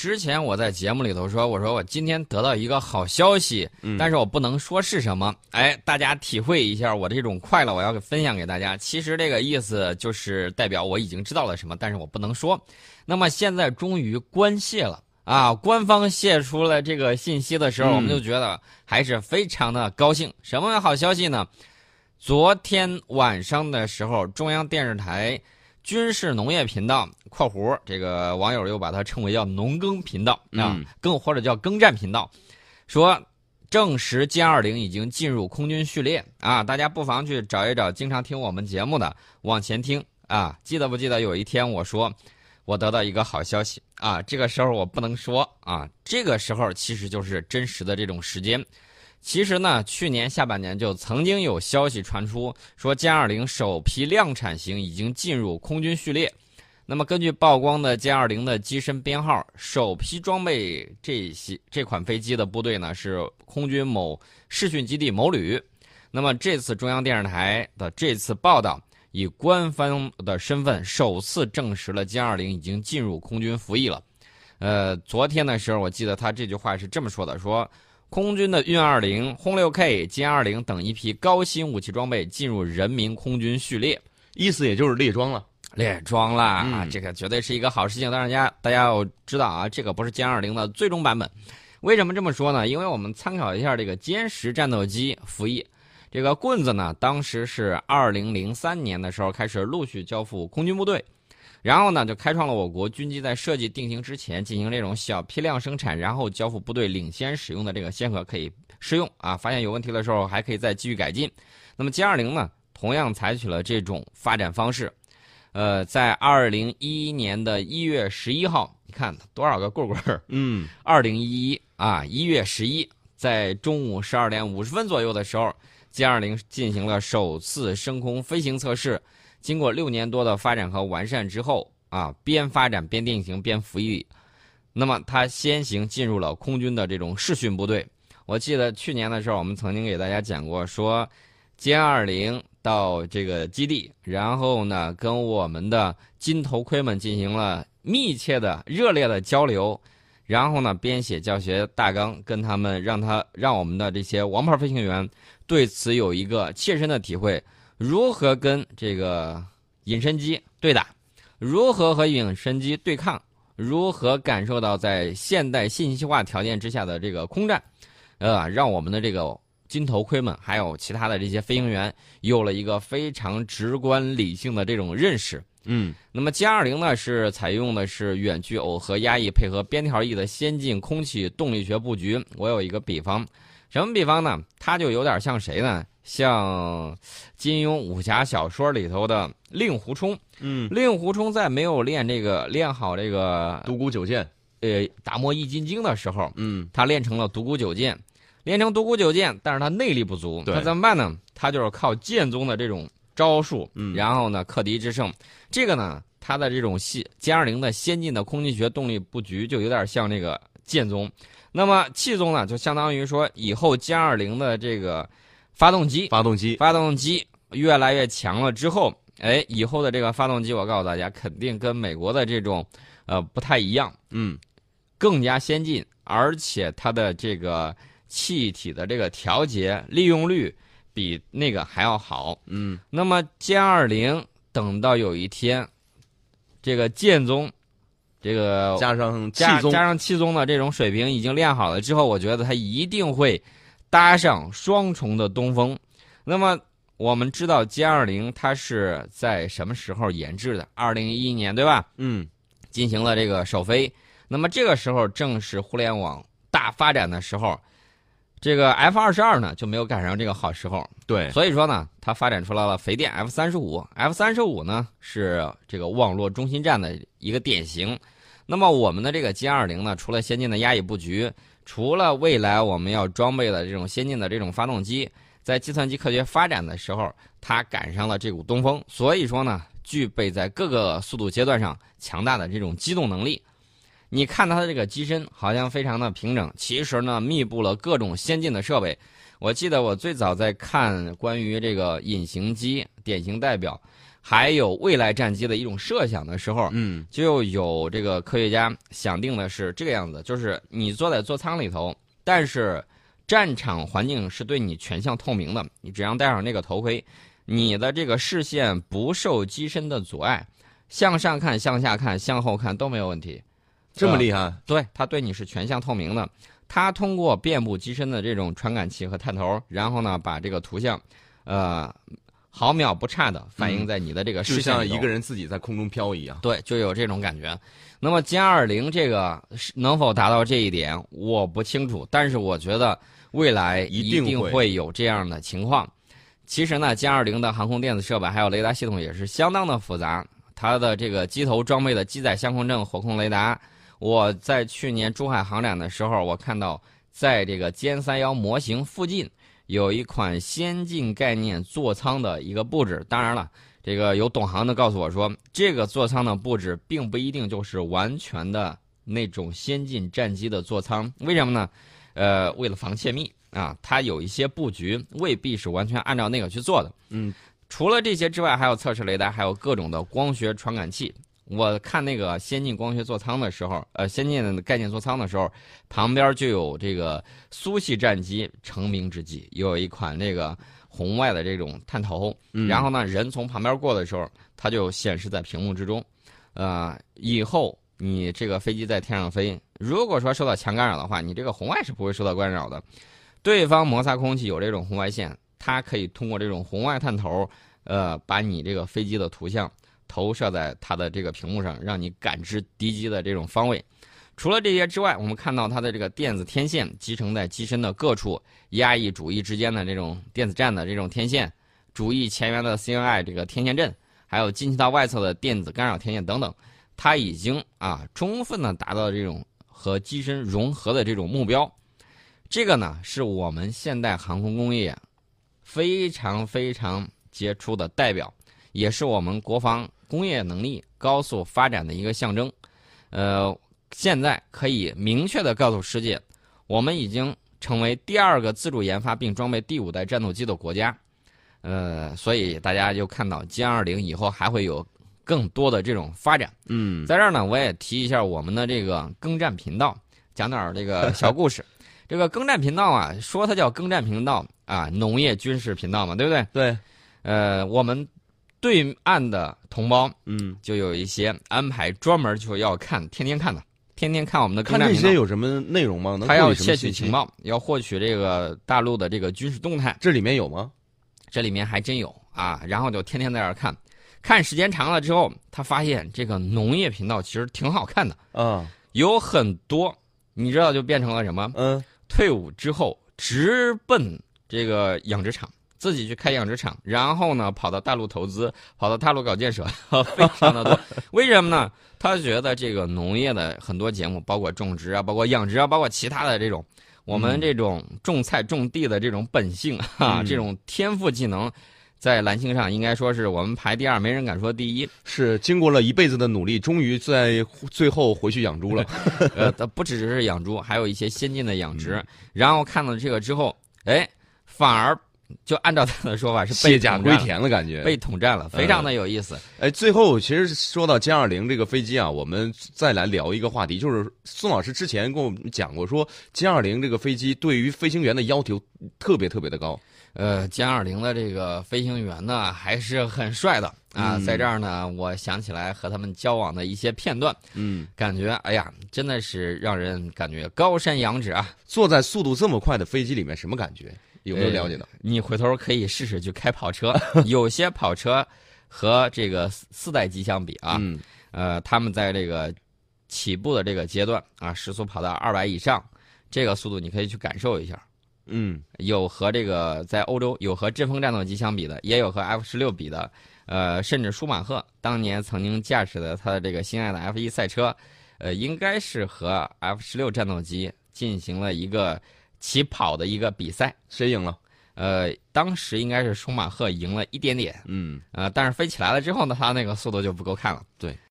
之前我在节目里头说，我说我今天得到一个好消息，但是我不能说是什么。哎，大家体会一下我这种快乐，我要分享给大家。其实这个意思就是代表我已经知道了什么，但是我不能说。那么现在终于官泄了啊！官方泄出了这个信息的时候，我们就觉得还是非常的高兴。什么好消息呢？昨天晚上的时候，中央电视台。军事农业频道（括弧这个网友又把它称为叫农耕频道啊，更或者叫耕战频道），说证实歼二零已经进入空军序列啊！大家不妨去找一找经常听我们节目的，往前听啊！记得不记得有一天我说我得到一个好消息啊？这个时候我不能说啊，这个时候其实就是真实的这种时间。其实呢，去年下半年就曾经有消息传出，说歼二零首批量产型已经进入空军序列。那么根据曝光的歼二零的机身编号，首批装备这些这款飞机的部队呢是空军某试训基地某旅。那么这次中央电视台的这次报道，以官方的身份首次证实了歼二零已经进入空军服役了。呃，昨天的时候，我记得他这句话是这么说的：说。空军的运二零、轰六 K、歼二零等一批高新武器装备进入人民空军序列，意思也就是列装了，列装了啊！这个绝对是一个好事情。当然大家大家要知道啊，这个不是歼二零的最终版本。为什么这么说呢？因为我们参考一下这个歼十战斗机服役，这个棍子呢，当时是二零零三年的时候开始陆续交付空军部队。然后呢，就开创了我国军机在设计定型之前进行这种小批量生产，然后交付部队领先使用的这个先河可以试用啊。发现有问题的时候还可以再继续改进。那么歼二零呢，同样采取了这种发展方式。呃，在二零一一年的一月十一号，你看多少个棍棍儿？嗯，二零一一啊，一月十一，在中午十二点五十分左右的时候，歼二零进行了首次升空飞行测试。经过六年多的发展和完善之后，啊，边发展边定型边服役，那么它先行进入了空军的这种试训部队。我记得去年的时候，我们曾经给大家讲过，说歼二零到这个基地，然后呢，跟我们的金头盔们进行了密切的、热烈的交流，然后呢，编写教学大纲，跟他们让他让我们的这些王牌飞行员对此有一个切身的体会。如何跟这个隐身机对打？如何和隐身机对抗？如何感受到在现代信息化条件之下的这个空战？呃，让我们的这个金头盔们，还有其他的这些飞行员，有了一个非常直观理性的这种认识。嗯，那么歼二零呢，是采用的是远距耦合压抑配合边条翼的先进空气动力学布局。我有一个比方，什么比方呢？它就有点像谁呢？像金庸武侠小说里头的令狐冲，嗯，令狐冲在没有练这个练好这个独孤九剑，呃，达摩易筋经的时候，嗯，他练成了独孤九剑，练成独孤九剑，但是他内力不足，他怎么办呢？他就是靠剑宗的这种招数，嗯，然后呢克敌制胜。这个呢，他的这种系歼二零的先进的空气学动力布局就有点像这个剑宗。那么气宗呢，就相当于说以后歼二零的这个。发动机，发动机，发动机越来越强了之后，哎，以后的这个发动机，我告诉大家，肯定跟美国的这种，呃，不太一样，嗯，更加先进，而且它的这个气体的这个调节利用率比那个还要好，嗯。那么歼二零等到有一天，这个剑宗，这个加上加加上气宗的这种水平已经练好了之后，我觉得它一定会。搭上双重的东风，那么我们知道歼二零它是在什么时候研制的？二零一一年对吧？嗯，进行了这个首飞。那么这个时候正是互联网大发展的时候，这个 F 二十二呢就没有赶上这个好时候。对，所以说呢，它发展出来了肥电 F 三十五。F 三十五呢是这个网络中心站的一个典型。那么我们的这个歼二零呢，除了先进的压抑布局。除了未来我们要装备的这种先进的这种发动机，在计算机科学发展的时候，它赶上了这股东风，所以说呢，具备在各个速度阶段上强大的这种机动能力。你看它的这个机身好像非常的平整，其实呢，密布了各种先进的设备。我记得我最早在看关于这个隐形机典型代表，还有未来战机的一种设想的时候，嗯就有这个科学家想定的是这个样子，就是你坐在座舱里头，但是战场环境是对你全向透明的，你只要戴上那个头盔，你的这个视线不受机身的阻碍，向上看、向下看、向后看都没有问题。这么厉害，对，它对你是全向透明的。它通过遍布机身的这种传感器和探头，然后呢，把这个图像，呃，毫秒不差的反映在你的这个就。像一个人自己在空中飘一样。对，就有这种感觉。那么歼二零这个是能否达到这一点，我不清楚，但是我觉得未来一一定会会有这样的情况。其实呢，歼二零的航空电子设备还有雷达系统也是相当的复杂，它的这个机头装备的机载相控阵、火控雷达。我在去年珠海航展的时候，我看到在这个歼三幺模型附近有一款先进概念座舱的一个布置。当然了，这个有懂行的告诉我说，这个座舱的布置并不一定就是完全的那种先进战机的座舱。为什么呢？呃，为了防窃密啊，它有一些布局未必是完全按照那个去做的。嗯，除了这些之外，还有测试雷达，还有各种的光学传感器。我看那个先进光学座舱的时候，呃，先进的概念座舱的时候，旁边就有这个苏系战机成名之际，有一款这个红外的这种探头，嗯然后呢，人从旁边过的时候，它就显示在屏幕之中。呃，以后你这个飞机在天上飞，如果说受到强干扰的话，你这个红外是不会受到干扰的。对方摩擦空气有这种红外线，它可以通过这种红外探头，呃，把你这个飞机的图像。投射在它的这个屏幕上，让你感知敌机的这种方位。除了这些之外，我们看到它的这个电子天线集成在机身的各处，压抑主翼之间的这种电子战的这种天线，主翼前缘的 CNI 这个天线阵，还有进气道外侧的电子干扰天线等等，它已经啊充分的达到这种和机身融合的这种目标。这个呢，是我们现代航空工业非常非常杰出的代表，也是我们国防。工业能力高速发展的一个象征，呃，现在可以明确的告诉世界，我们已经成为第二个自主研发并装备第五代战斗机的国家，呃，所以大家就看到歼二零以后还会有更多的这种发展。嗯，在这儿呢，我也提一下我们的这个耕战频道，讲点儿这个 小故事。这个耕战频道啊，说它叫耕战频道啊，农业军事频道嘛，对不对？对，呃，我们。对岸的同胞，嗯，就有一些安排专门就要看，天天看的，天天看我们的。看这些有什么内容吗？他要窃取情报，要获取这个大陆的这个军事动态。这里面有吗？这里面还真有啊！然后就天天在这儿看，看时间长了之后，他发现这个农业频道其实挺好看的啊，有很多，你知道就变成了什么？嗯，退伍之后直奔这个养殖场。自己去开养殖场，然后呢，跑到大陆投资，跑到大陆搞建设，非常的多。为什么呢？他觉得这个农业的很多节目，包括种植啊，包括养殖啊，包括其他的这种，我们这种种菜种地的这种本性啊，这种天赋技能，在蓝星上应该说是我们排第二，没人敢说第一。是经过了一辈子的努力，终于在最后回去养猪了。呃，不只是养猪，还有一些先进的养殖。然后看到这个之后，哎，反而。就按照他的说法是卸甲归田了，感觉被统战了，非常的有意思。哎，最后其实说到歼二零这个飞机啊，我们再来聊一个话题，就是宋老师之前跟我们讲过，说歼二零这个飞机对于飞行员的要求特别特别的高。呃，歼二零的这个飞行员呢，还是很帅的啊。嗯、在这儿呢，我想起来和他们交往的一些片段，嗯，感觉哎呀，真的是让人感觉高山仰止啊。坐在速度这么快的飞机里面，什么感觉？有没有了解到？你回头可以试试去开跑车，有些跑车和这个四代机相比啊，嗯、呃，他们在这个起步的这个阶段啊，时速跑到二百以上，这个速度你可以去感受一下。嗯，有和这个在欧洲有和阵风战斗机相比的，也有和 F 十六比的，呃，甚至舒马赫当年曾经驾驶的他的这个心爱的 F 一赛车，呃，应该是和 F 十六战斗机进行了一个。起跑的一个比赛，谁赢了？呃，当时应该是舒马赫赢了一点点，嗯，呃，但是飞起来了之后呢，他那个速度就不够看了。对。